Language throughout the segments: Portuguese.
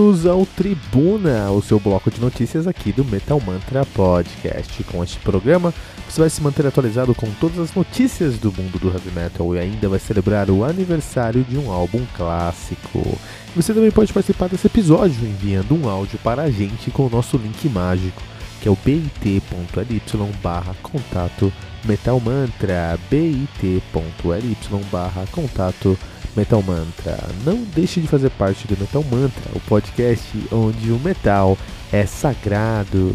bem-vindos ao Tribuna, o seu bloco de notícias aqui do Metal Mantra Podcast. Com este programa, você vai se manter atualizado com todas as notícias do mundo do heavy metal e ainda vai celebrar o aniversário de um álbum clássico. Você também pode participar desse episódio enviando um áudio para a gente com o nosso link mágico, que é o bit.ly barra contato Metal Mantra, bit.ly barra contato Metal Mantra. Não deixe de fazer parte do Metal Mantra, o podcast onde o metal é sagrado.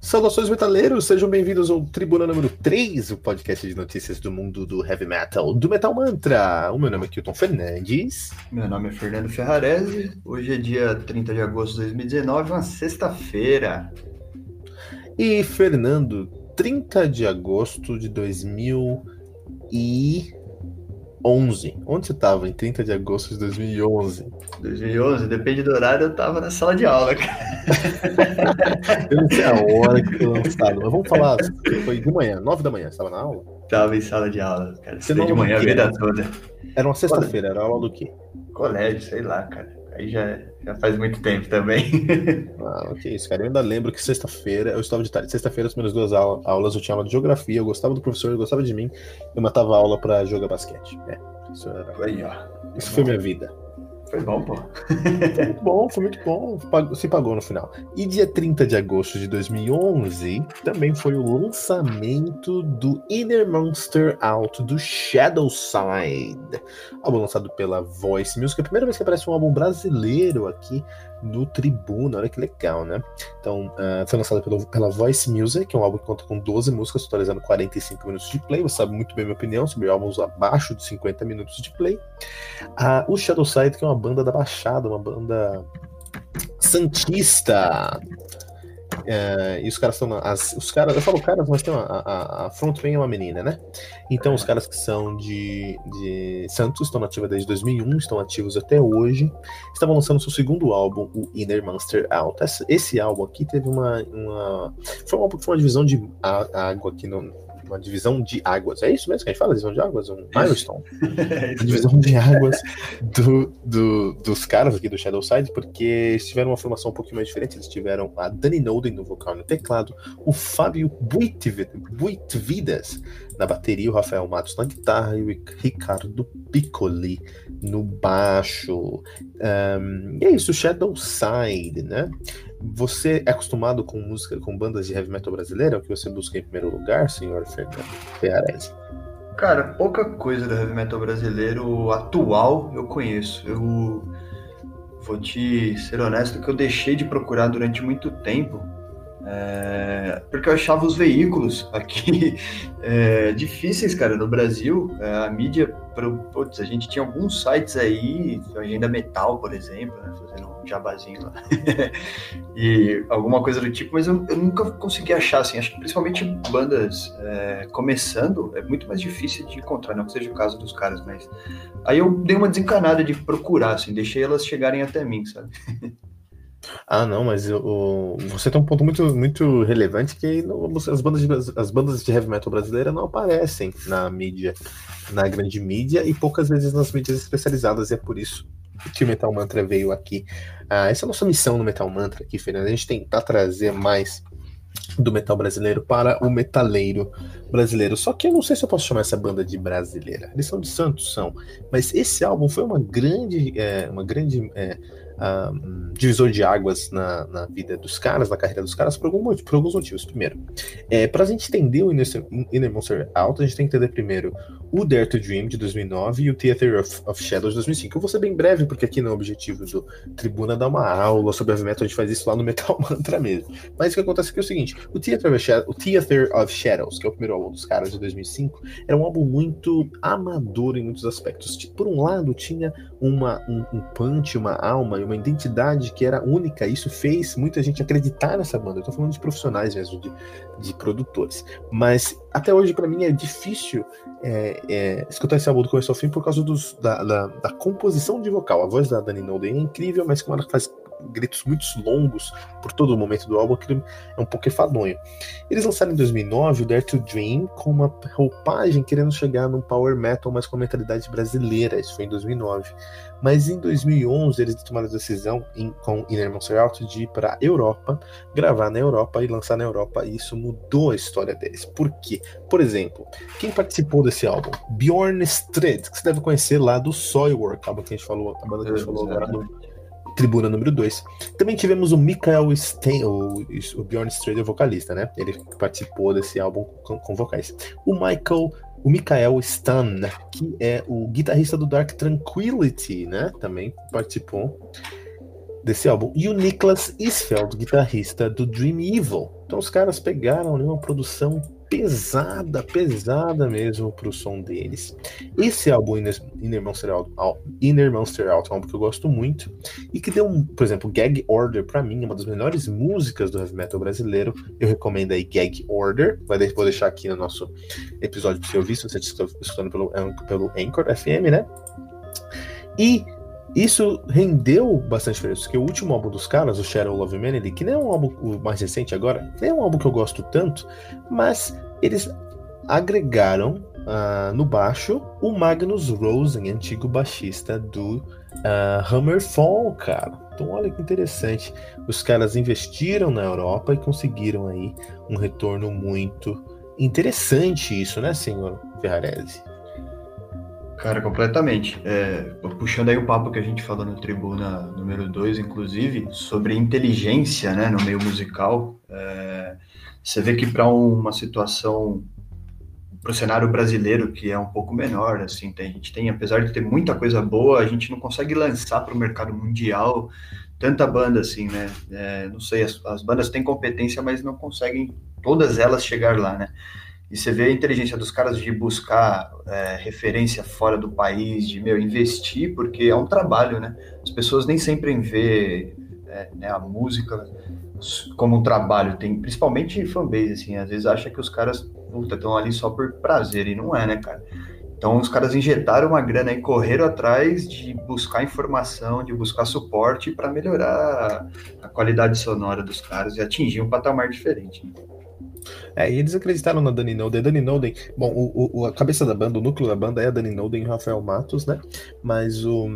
Saudações metaleiros, sejam bem-vindos ao Tribuna número 3, o podcast de notícias do mundo do heavy metal, do Metal Mantra. O meu nome é Kilton Fernandes. Meu nome é Fernando Ferrarese. Hoje é dia 30 de agosto de 2019, uma sexta-feira. E Fernando, 30 de agosto de 2000 11. Onde você estava em 30 de agosto de 2011? 2011, depende do horário, eu estava na sala de aula, cara. eu não sei a hora que foi lançado, mas vamos falar, foi de manhã, 9 da manhã, você estava na aula? Estava em sala de aula, cara. Você de manhã a vida toda. Era uma sexta-feira, era aula do quê? Colégio, sei lá, cara. Aí já, já faz muito tempo também. ah, que isso, cara. Eu ainda lembro que sexta-feira, eu estava de tarde. Sexta-feira, as primeiras duas aulas, eu tinha aula de geografia, eu gostava do professor, ele gostava de mim, eu matava aula para jogar basquete. É, isso era. Aí, ó. Isso foi minha vida. Foi bom, pô. foi muito bom, foi muito bom. Se pagou no final. E dia 30 de agosto de 2011 também foi o lançamento do Inner Monster Out do Shadow Side. Álbum lançado pela Voice Music. É a primeira vez que aparece um álbum brasileiro aqui no Tribuna. Olha que legal, né? Então, uh, foi lançado pelo, pela Voice Music, que é um álbum que conta com 12 músicas, totalizando 45 minutos de play. Você sabe muito bem minha opinião sobre álbuns abaixo de 50 minutos de play. Uh, o Shadow Side, que é uma banda da Baixada, uma banda santista. É, e os caras estão. Os caras, eu falo caras, mas tem uma, a, a frontman é uma menina, né? Então os caras que são de, de Santos estão nativos desde 2001, estão ativos até hoje. Estavam lançando seu segundo álbum, o Inner Monster Out. Esse, esse álbum aqui teve uma, uma. Foi uma, foi uma divisão de água aqui no, uma divisão de águas. É isso mesmo que a gente fala? Divisão de águas? Um milestone. é uma divisão de águas do, do, dos caras aqui do Shadow Side, porque eles tiveram uma formação um pouquinho mais diferente. Eles tiveram a Dani Noden no vocal e no teclado, o Fábio Buitvidas na bateria, o Rafael Matos na guitarra e o Ricardo Piccoli no baixo. Um, e é isso, Shadow Side, né? Você é acostumado com música, com bandas de heavy metal brasileira? O que você busca em primeiro lugar, senhor Ferrarese? Cara, pouca coisa do heavy metal brasileiro atual eu conheço. Eu vou te ser honesto que eu deixei de procurar durante muito tempo é, porque eu achava os veículos aqui é, difíceis, cara, no Brasil. É, a mídia, putz, a gente tinha alguns sites aí, Agenda Metal, por exemplo, né, fazendo um jabazinho lá, e alguma coisa do tipo, mas eu, eu, nunca consegui achar, assim, acho que principalmente bandas é, começando, é muito mais difícil de encontrar, não que seja o caso dos caras, mas aí eu dei uma desencanada de procurar, assim, deixei elas chegarem até mim, sabe? Ah, não, mas o, você tem um ponto muito, muito relevante que as, bandas de, as bandas de heavy metal brasileira não aparecem na mídia, na grande mídia e poucas vezes nas mídias especializadas, e é por isso que o Metal Mantra veio aqui. Ah, essa é a nossa missão no Metal Mantra aqui, Fernando. A gente tentar trazer mais do metal brasileiro para o metaleiro brasileiro. Só que eu não sei se eu posso chamar essa banda de brasileira. Eles são de Santos, são. Mas esse álbum foi uma grande, é, uma grande é, divisor de águas na, na, vida dos caras, na carreira dos caras, por, algum, por alguns motivos. Primeiro, é, para a gente entender o Inner, Monster Out, a gente tem que entender primeiro o Dare to Dream de 2009 e o Theater of, of Shadows de 2005. Eu vou ser bem breve, porque aqui no objetivo do Tribuna dar uma aula sobre heavy metal, a gente faz isso lá no Metal Mantra mesmo. Mas o que acontece aqui é o seguinte: o Theater of, Shadows, Theater of Shadows, que é o primeiro álbum dos caras de 2005, era um álbum muito amador em muitos aspectos. Por um lado, tinha uma, um, um punch, uma alma e uma identidade que era única. Isso fez muita gente acreditar nessa banda. Eu tô falando de profissionais mesmo, de, de produtores. Mas até hoje, para mim, é difícil é, é, escutar esse álbum do começo ao fim por causa dos, da, da, da, composição de vocal. A voz da Dani Nolden é incrível, mas como ela faz gritos muito longos por todo o momento do álbum, aquilo é um pouco enfadonho. Eles lançaram em 2009 o Dare to Dream com uma roupagem querendo chegar num power metal, mas com a mentalidade brasileira. Isso foi em 2009. Mas em 2011 eles tomaram a decisão em, com Inner Monster Out de ir para a Europa, gravar na Europa e lançar na Europa. E isso mudou a história deles. Por quê? Por exemplo, quem participou desse álbum? Bjorn Strid, que você deve conhecer lá do Soilwork, álbum que a gente falou, a banda que a gente falou agora Tribuna número 2. Também tivemos o Michael Stein, o, o Bjorn Strid, vocalista, né? Ele participou desse álbum com, com vocais. O Michael o Mikael Stan, que é o guitarrista do Dark Tranquility, né? Também participou desse álbum. E o Niklas Isfeld, guitarrista do Dream Evil. Então os caras pegaram ali uma produção pesada, pesada mesmo pro som deles. Esse álbum, Inner, Monster Out, Inner Monster Out, é um álbum que eu gosto muito e que deu, um, por exemplo, Gag Order para mim, uma das melhores músicas do heavy metal brasileiro. Eu recomendo aí Gag Order, vai vou deixar aqui no nosso episódio para você ouvir, se você está escutando pelo, pelo Anchor FM, né? E isso rendeu bastante diferença, porque o último álbum dos caras, o Shadow Love Humanity, que nem é um álbum mais recente agora, nem é um álbum que eu gosto tanto, mas eles agregaram uh, no baixo o Magnus Rosen, antigo baixista do uh, Hammerfall, cara. Então olha que interessante, os caras investiram na Europa e conseguiram aí um retorno muito interessante isso, né, senhor Ferrarese? Cara, completamente. É, puxando aí o papo que a gente falou no Tribuna número 2, inclusive, sobre inteligência né, no meio musical, é, você vê que para uma situação, para o cenário brasileiro, que é um pouco menor, assim, tem, a gente tem, apesar de ter muita coisa boa, a gente não consegue lançar para o mercado mundial tanta banda assim, né? É, não sei, as, as bandas têm competência, mas não conseguem todas elas chegar lá, né? E você vê a inteligência dos caras de buscar é, referência fora do país, de meu, investir, porque é um trabalho, né? As pessoas nem sempre vê é, né, a música como um trabalho, tem principalmente fanbase, assim, às vezes acha que os caras estão ali só por prazer, e não é, né, cara? Então os caras injetaram uma grana e correram atrás de buscar informação, de buscar suporte para melhorar a qualidade sonora dos caras e atingir um patamar diferente. Né? É, e eles acreditaram na Dani Noden. Dani Noden, bom, o, o, a cabeça da banda, o núcleo da banda é a Dani Noden e o Rafael Matos, né? Mas o.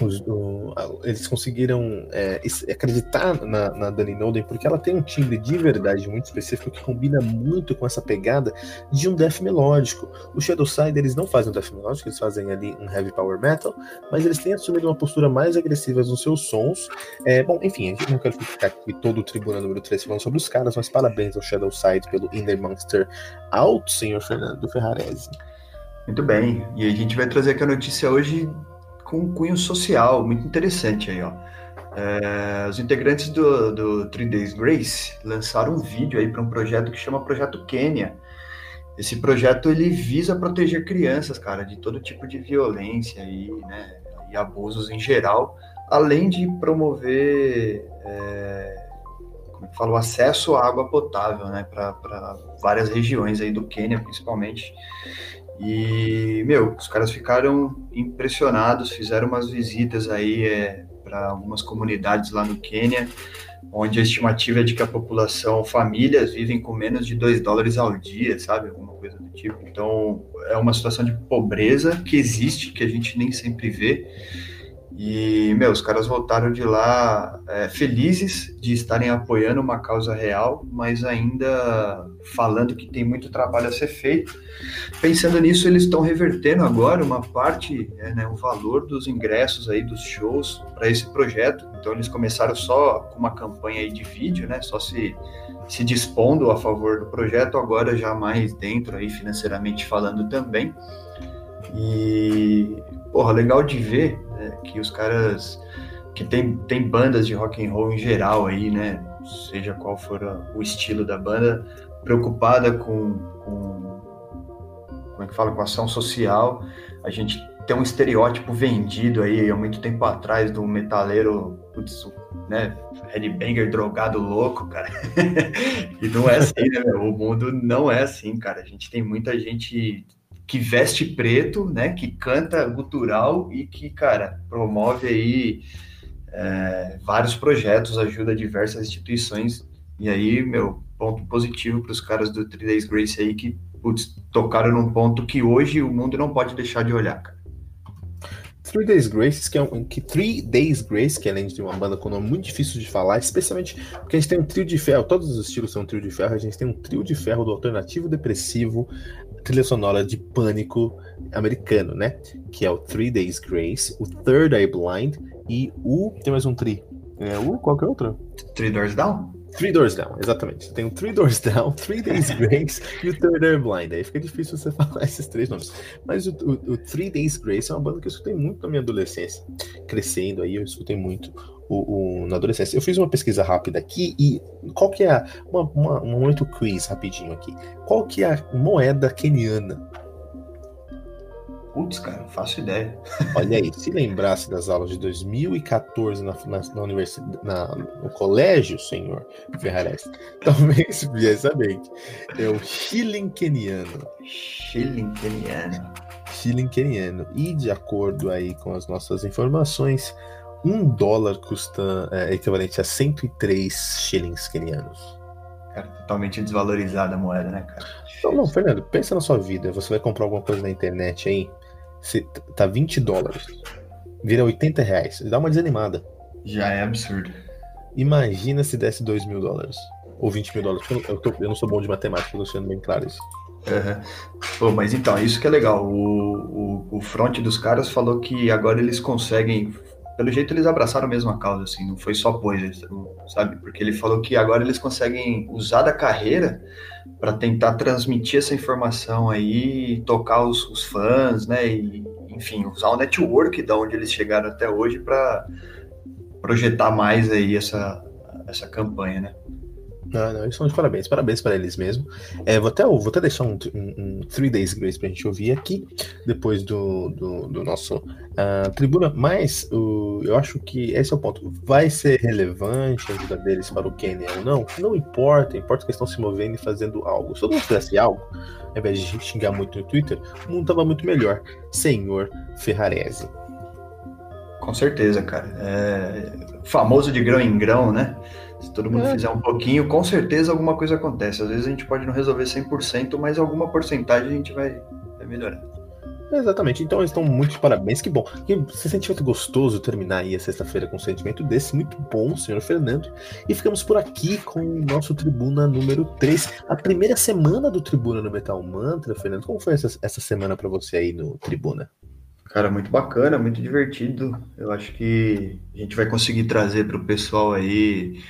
O, eles conseguiram é, acreditar na, na Dani Noden porque ela tem um timbre de verdade muito específico que combina muito com essa pegada de um death melódico. O Shadowside eles não fazem um death melódico, eles fazem ali um heavy power metal, mas eles têm assumido uma postura mais agressiva nos seus sons. É, bom, enfim, gente não quer ficar aqui todo o tribuna número 3 falando sobre os caras, mas parabéns ao Shadowside pelo Inner Monster Out, senhor Fernando Ferrarese. Muito bem, e a gente vai trazer aqui a notícia hoje com um cunho social muito interessante aí, ó. É, os integrantes do, do Three Days Grace lançaram um vídeo aí para um projeto que chama Projeto Quênia. Esse projeto ele visa proteger crianças, cara, de todo tipo de violência e, né, e abusos em geral, além de promover é, como é falo, acesso à água potável, né, para várias regiões aí do Quênia, principalmente. E, meu, os caras ficaram impressionados, fizeram umas visitas aí é, para algumas comunidades lá no Quênia, onde a estimativa é de que a população, famílias, vivem com menos de 2 dólares ao dia, sabe? Alguma coisa do tipo. Então, é uma situação de pobreza que existe, que a gente nem sempre vê. E, meu, os caras voltaram de lá é, felizes de estarem apoiando uma causa real, mas ainda falando que tem muito trabalho a ser feito. Pensando nisso, eles estão revertendo agora uma parte, é, né, o valor dos ingressos aí dos shows para esse projeto. Então, eles começaram só com uma campanha aí de vídeo, né, só se, se dispondo a favor do projeto, agora já mais dentro aí financeiramente falando também. E, porra, legal de ver que os caras que tem, tem bandas de rock and roll em geral aí, né, seja qual for o estilo da banda, preocupada com, com como é que fala, com ação social. A gente tem um estereótipo vendido aí há muito tempo atrás do metaleiro, putz, né, headbanger drogado louco, cara. e não é assim, né, meu? O mundo não é assim, cara. A gente tem muita gente que veste preto, né, que canta gutural e que, cara, promove aí é, vários projetos, ajuda diversas instituições. E aí, meu, ponto positivo para os caras do Three Days Grace aí que putz, tocaram num ponto que hoje o mundo não pode deixar de olhar, cara. Three Days Grace, que é um que Three Days Grace, que além de uma banda com nome muito difícil de falar, especialmente porque a gente tem um trio de ferro, todos os estilos são um trio de ferro, a gente tem um trio de ferro do alternativo depressivo, trilha sonora de pânico americano, né? Que é o Three Days Grace, o Third Eye Blind e o. Tem mais um tri. É o. Qual que é outro? Three Doors Down? Three Doors Down, exatamente. Tem o Three Doors Down, Three Days Grace e o Third Eye Blind. Aí fica difícil você falar esses três nomes. Mas o, o, o, Three Days Grace é uma banda que eu escutei muito na minha adolescência. Crescendo aí, eu escutei muito o, na adolescência. Eu fiz uma pesquisa rápida aqui e qual que é a, uma, uma, um momento quiz rapidinho aqui. Qual que é a moeda keniana? Putz, cara, não faço ideia. Olha aí, se lembrasse das aulas de 2014 na, na, na universidade, na, no colégio, senhor Ferrares, talvez viesse saber. É o shilling keniano. Shilling keniano. Shilling keniano. E de acordo aí com as nossas informações, um dólar custa é, equivalente a 103 shillings kenianos. Cara, totalmente desvalorizada a moeda, né, cara? Então, não, Fernando, pensa na sua vida. Você vai comprar alguma coisa na internet aí, se, tá 20 dólares, vira 80 reais. Dá uma desanimada. Já é absurdo. Imagina se desse 2 mil dólares. Ou 20 mil dólares. Eu, tô, eu não sou bom de matemática, tô sendo bem claro isso. Uhum. Pô, mas então, isso que é legal. O, o, o front dos caras falou que agora eles conseguem pelo jeito eles abraçaram mesmo a causa, assim, não foi só poesia, sabe? Porque ele falou que agora eles conseguem usar da carreira para tentar transmitir essa informação aí, tocar os, os, fãs, né? E, enfim, usar o network da onde eles chegaram até hoje para projetar mais aí essa, essa campanha, né? Não, não, eles são de parabéns, parabéns para eles mesmo. É, vou, até, vou até deixar um, um, um Three Days Grace pra gente ouvir aqui, depois do, do, do nosso uh, tribuna, mas eu acho que esse é o ponto. Vai ser relevante a ajuda deles para o Kenya ou não? Não importa, importa que eles estão se movendo e fazendo algo. Se todo mundo fizesse algo, ao invés de xingar muito no Twitter, o mundo tava muito melhor. Senhor Ferrarese. Com certeza, cara. É famoso de grão em grão, né? Se todo mundo é. fizer um pouquinho, com certeza alguma coisa acontece. Às vezes a gente pode não resolver 100%, mas alguma porcentagem a gente vai, vai melhorar. Exatamente, então eles estão muito de parabéns, que bom. Que sentimento gostoso terminar aí a sexta-feira com um sentimento desse, muito bom, senhor Fernando. E ficamos por aqui com o nosso Tribuna número 3, a primeira semana do Tribuna no Metal Mantra, Fernando. Como foi essa, essa semana para você aí no Tribuna? Cara, muito bacana, muito divertido. Eu acho que a gente vai conseguir trazer para o pessoal aí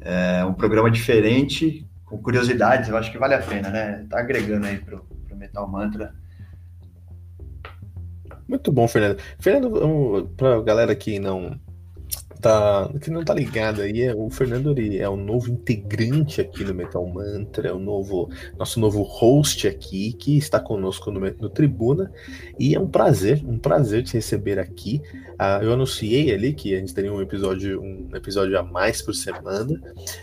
é, um programa diferente, com curiosidades. Eu acho que vale a pena, né? Tá agregando aí pro, pro Metal Mantra. Muito bom, Fernando. Fernando, para galera que não tá, que não tá ligado aí, é, o Fernando ele é o novo integrante aqui no Metal Mantra, é o novo nosso novo host aqui que está conosco no, no Tribuna e é um prazer, um prazer te receber aqui. Uh, eu anunciei ali que a gente teria um episódio um episódio a mais por semana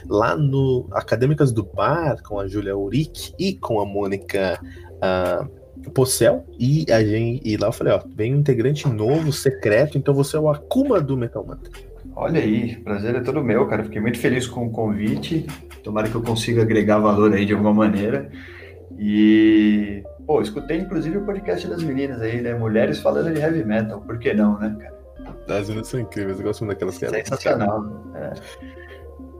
lá no Acadêmicas do Bar com a Júlia Uric e com a Mônica uh, Pocel e a gente e lá eu falei, ó, vem um integrante novo, secreto, então você é o Akuma do Metal Mantra. Olha aí, prazer é todo meu, cara. Fiquei muito feliz com o convite. Tomara que eu consiga agregar valor aí de alguma maneira. E, pô, escutei inclusive o podcast das meninas aí, né? Mulheres falando de heavy metal. Por que não, né, cara? As meninas são incríveis, eu gosto muito daquelas caras. Sensacional. É.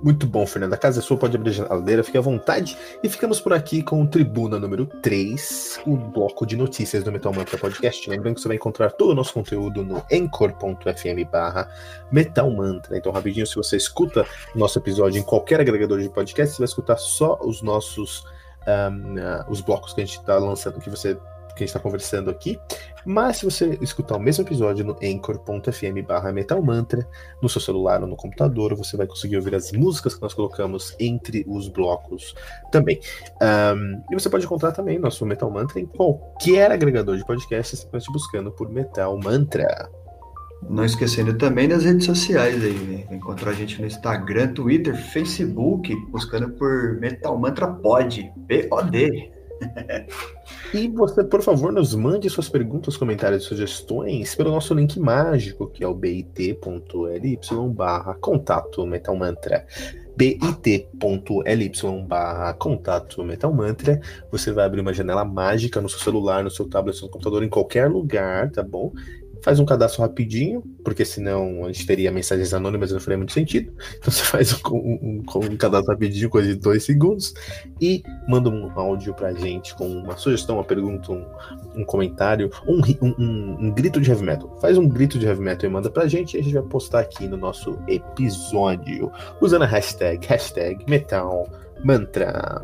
Muito bom, Fernanda. A casa é sua, pode abrir a geladeira, fique à vontade. E ficamos por aqui com o Tribuna número 3, o bloco de notícias do Metal Mantra Podcast. Lembrando que você vai encontrar todo o nosso conteúdo no anchor.fm barra Metal Mantra. Então, rapidinho, se você escuta nosso episódio em qualquer agregador de podcast, você vai escutar só os nossos um, uh, os blocos que a gente está lançando, que você que a gente está conversando aqui. Mas se você escutar o mesmo episódio no anchor.fm barra metalmantra, no seu celular ou no computador, você vai conseguir ouvir as músicas que nós colocamos entre os blocos também. Um, e você pode encontrar também nosso Metal Mantra em qualquer agregador de podcast, simplesmente buscando por Metal Mantra. Não esquecendo também das redes sociais aí, né? Encontrou a gente no Instagram, Twitter, Facebook, buscando por Metal Mantra Pod, P-O-D. E você, por favor, nos mande suas perguntas, comentários e sugestões pelo nosso link mágico, que é o bit.ly barra contato Metal Mantra bit.ly barra contato Metal Mantra. Você vai abrir uma janela mágica no seu celular, no seu tablet, no seu computador, em qualquer lugar, tá bom? Faz um cadastro rapidinho, porque senão a gente teria mensagens anônimas e não faria muito sentido. Então você faz um, um, um, cadastro rapidinho, coisa de dois segundos, e manda um áudio pra gente com uma sugestão, uma pergunta, um, um comentário, um, um, grito de heavy metal. Faz um grito de heavy metal e manda pra gente, e a gente vai postar aqui no nosso episódio, usando a hashtag, hashtag metal mantra.